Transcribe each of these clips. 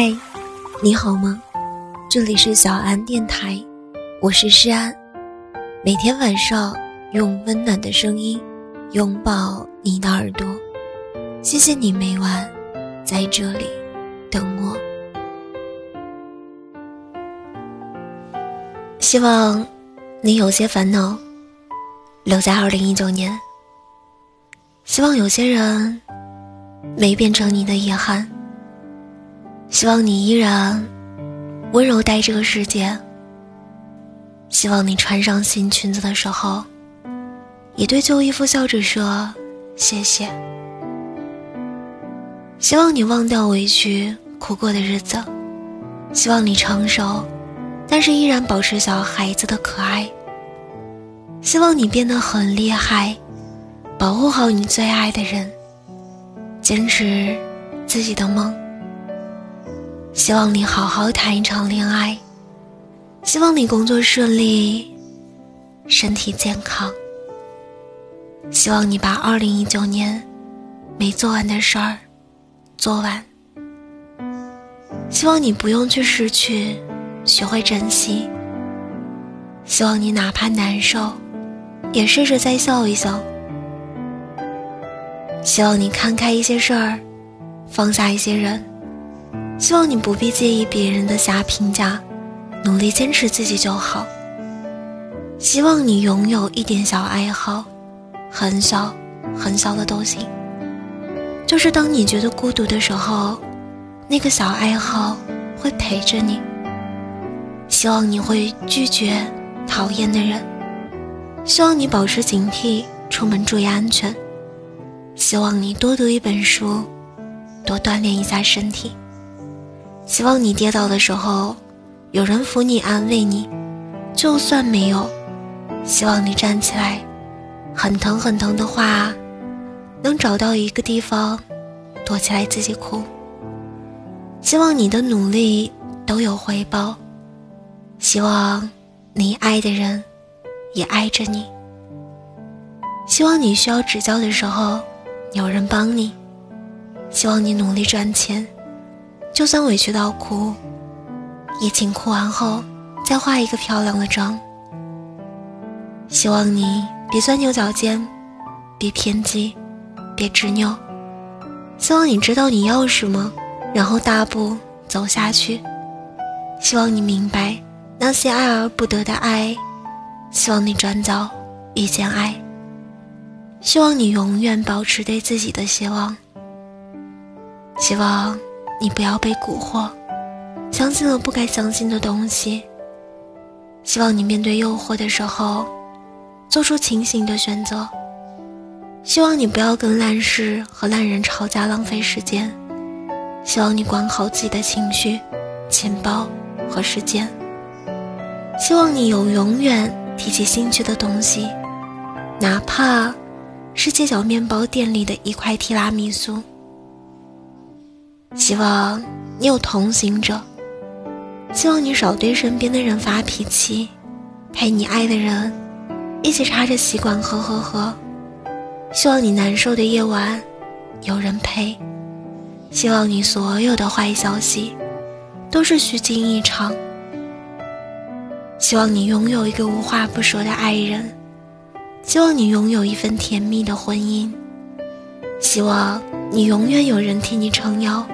嗨，你好吗？这里是小安电台，我是诗安。每天晚上用温暖的声音拥抱你的耳朵，谢谢你每晚在这里等我。希望你有些烦恼留在二零一九年，希望有些人没变成你的遗憾。希望你依然温柔待这个世界。希望你穿上新裙子的时候，也对旧衣服笑着说谢谢。希望你忘掉委屈苦过的日子。希望你成熟，但是依然保持小孩子的可爱。希望你变得很厉害，保护好你最爱的人，坚持自己的梦。希望你好好谈一场恋爱，希望你工作顺利，身体健康。希望你把二零一九年没做完的事儿做完。希望你不用去失去，学会珍惜。希望你哪怕难受，也试着再笑一笑。希望你看开一些事儿，放下一些人。希望你不必介意别人的瞎评价，努力坚持自己就好。希望你拥有一点小爱好，很小很小的都行。就是当你觉得孤独的时候，那个小爱好会陪着你。希望你会拒绝讨厌的人。希望你保持警惕，出门注意安全。希望你多读一本书，多锻炼一下身体。希望你跌倒的时候，有人扶你安慰你；就算没有，希望你站起来，很疼很疼的话，能找到一个地方躲起来自己哭。希望你的努力都有回报，希望你爱的人也爱着你。希望你需要指教的时候，有人帮你。希望你努力赚钱。就算委屈到哭，也请哭完后再化一个漂亮的妆。希望你别钻牛角尖，别偏激，别执拗。希望你知道你要什么，然后大步走下去。希望你明白那些爱而不得的爱。希望你转角遇见爱。希望你永远保持对自己的希望。希望。你不要被蛊惑，相信了不该相信的东西。希望你面对诱惑的时候，做出清醒的选择。希望你不要跟烂事和烂人吵架，浪费时间。希望你管好自己的情绪、钱包和时间。希望你有永远提起兴趣的东西，哪怕是街角面包店里的一块提拉米苏。希望你有同行者，希望你少对身边的人发脾气，陪你爱的人一起插着吸管喝喝喝。希望你难受的夜晚有人陪，希望你所有的坏消息都是虚惊一场。希望你拥有一个无话不说的爱人，希望你拥有一份甜蜜的婚姻，希望你永远有人替你撑腰。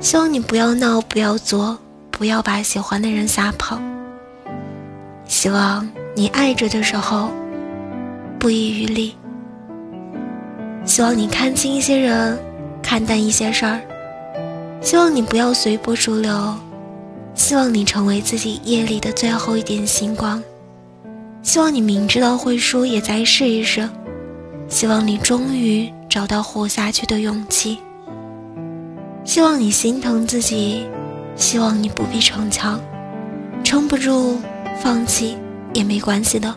希望你不要闹，不要作，不要把喜欢的人吓跑。希望你爱着的时候不遗余力。希望你看清一些人，看淡一些事儿。希望你不要随波逐流。希望你成为自己夜里的最后一点星光。希望你明知道会输，也再试一试。希望你终于找到活下去的勇气。希望你心疼自己，希望你不必逞强，撑不住放弃也没关系的。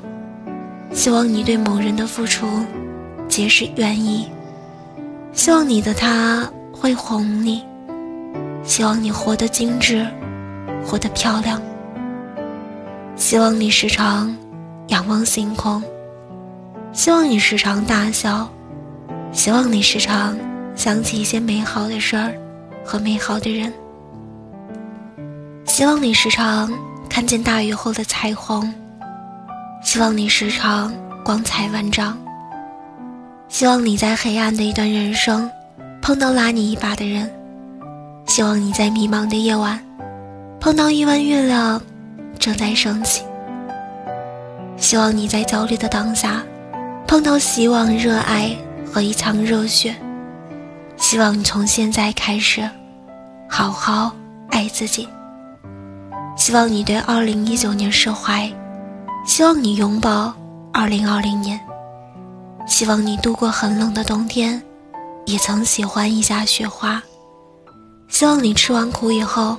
希望你对某人的付出皆是愿意，希望你的他会哄你，希望你活得精致，活得漂亮。希望你时常仰望星空，希望你时常大笑，希望你时常想起一些美好的事儿。和美好的人，希望你时常看见大雨后的彩虹，希望你时常光彩万丈，希望你在黑暗的一段人生碰到拉你一把的人，希望你在迷茫的夜晚碰到一弯月亮正在升起，希望你在焦虑的当下碰到希望、热爱和一腔热血，希望你从现在开始好好爱自己。希望你对二零一九年释怀，希望你拥抱二零二零年，希望你度过很冷的冬天，也曾喜欢一下雪花。希望你吃完苦以后，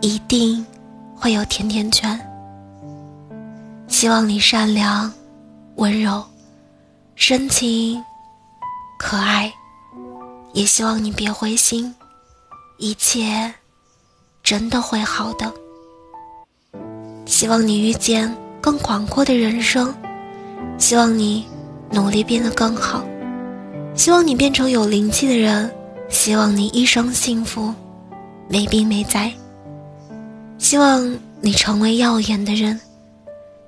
一定会有甜甜圈。希望你善良、温柔、深情、可爱，也希望你别灰心，一切真的会好的。希望你遇见更广阔的人生，希望你努力变得更好，希望你变成有灵气的人，希望你一生幸福，没病没灾。希望你成为耀眼的人，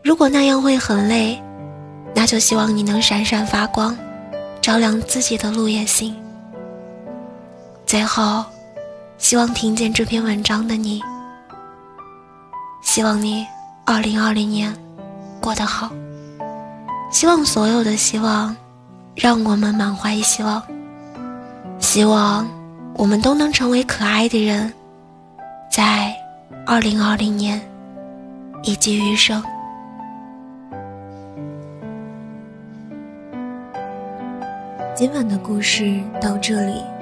如果那样会很累，那就希望你能闪闪发光，照亮自己的路也行。最后，希望听见这篇文章的你。希望你二零二零年过得好。希望所有的希望，让我们满怀希望。希望我们都能成为可爱的人，在二零二零年以及余生。今晚的故事到这里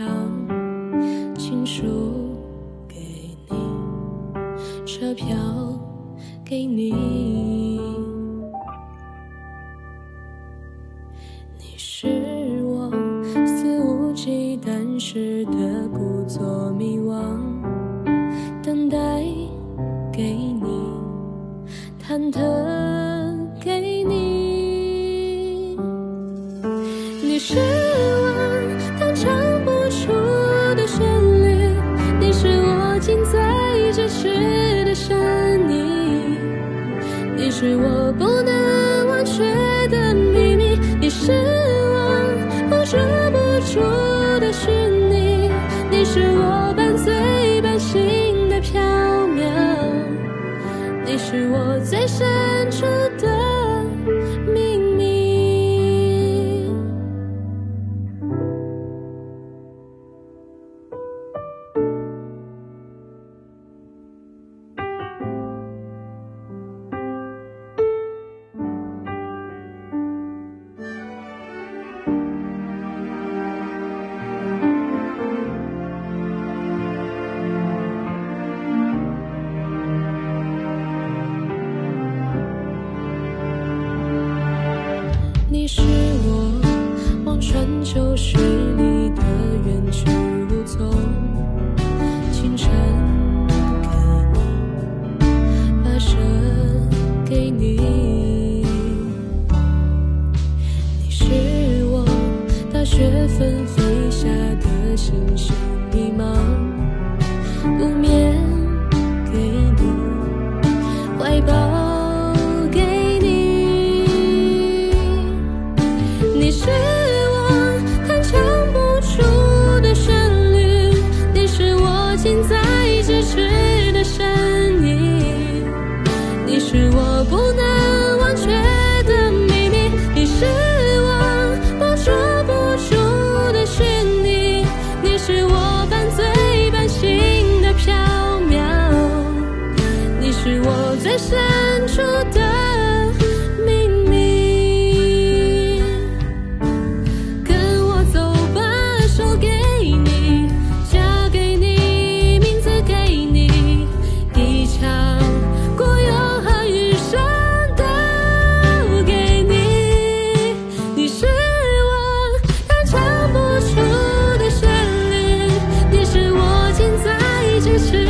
梦一场，情书给你，车票给你。你是我肆无忌惮时的故作迷惘，等待给你，忐忑。最深是。to.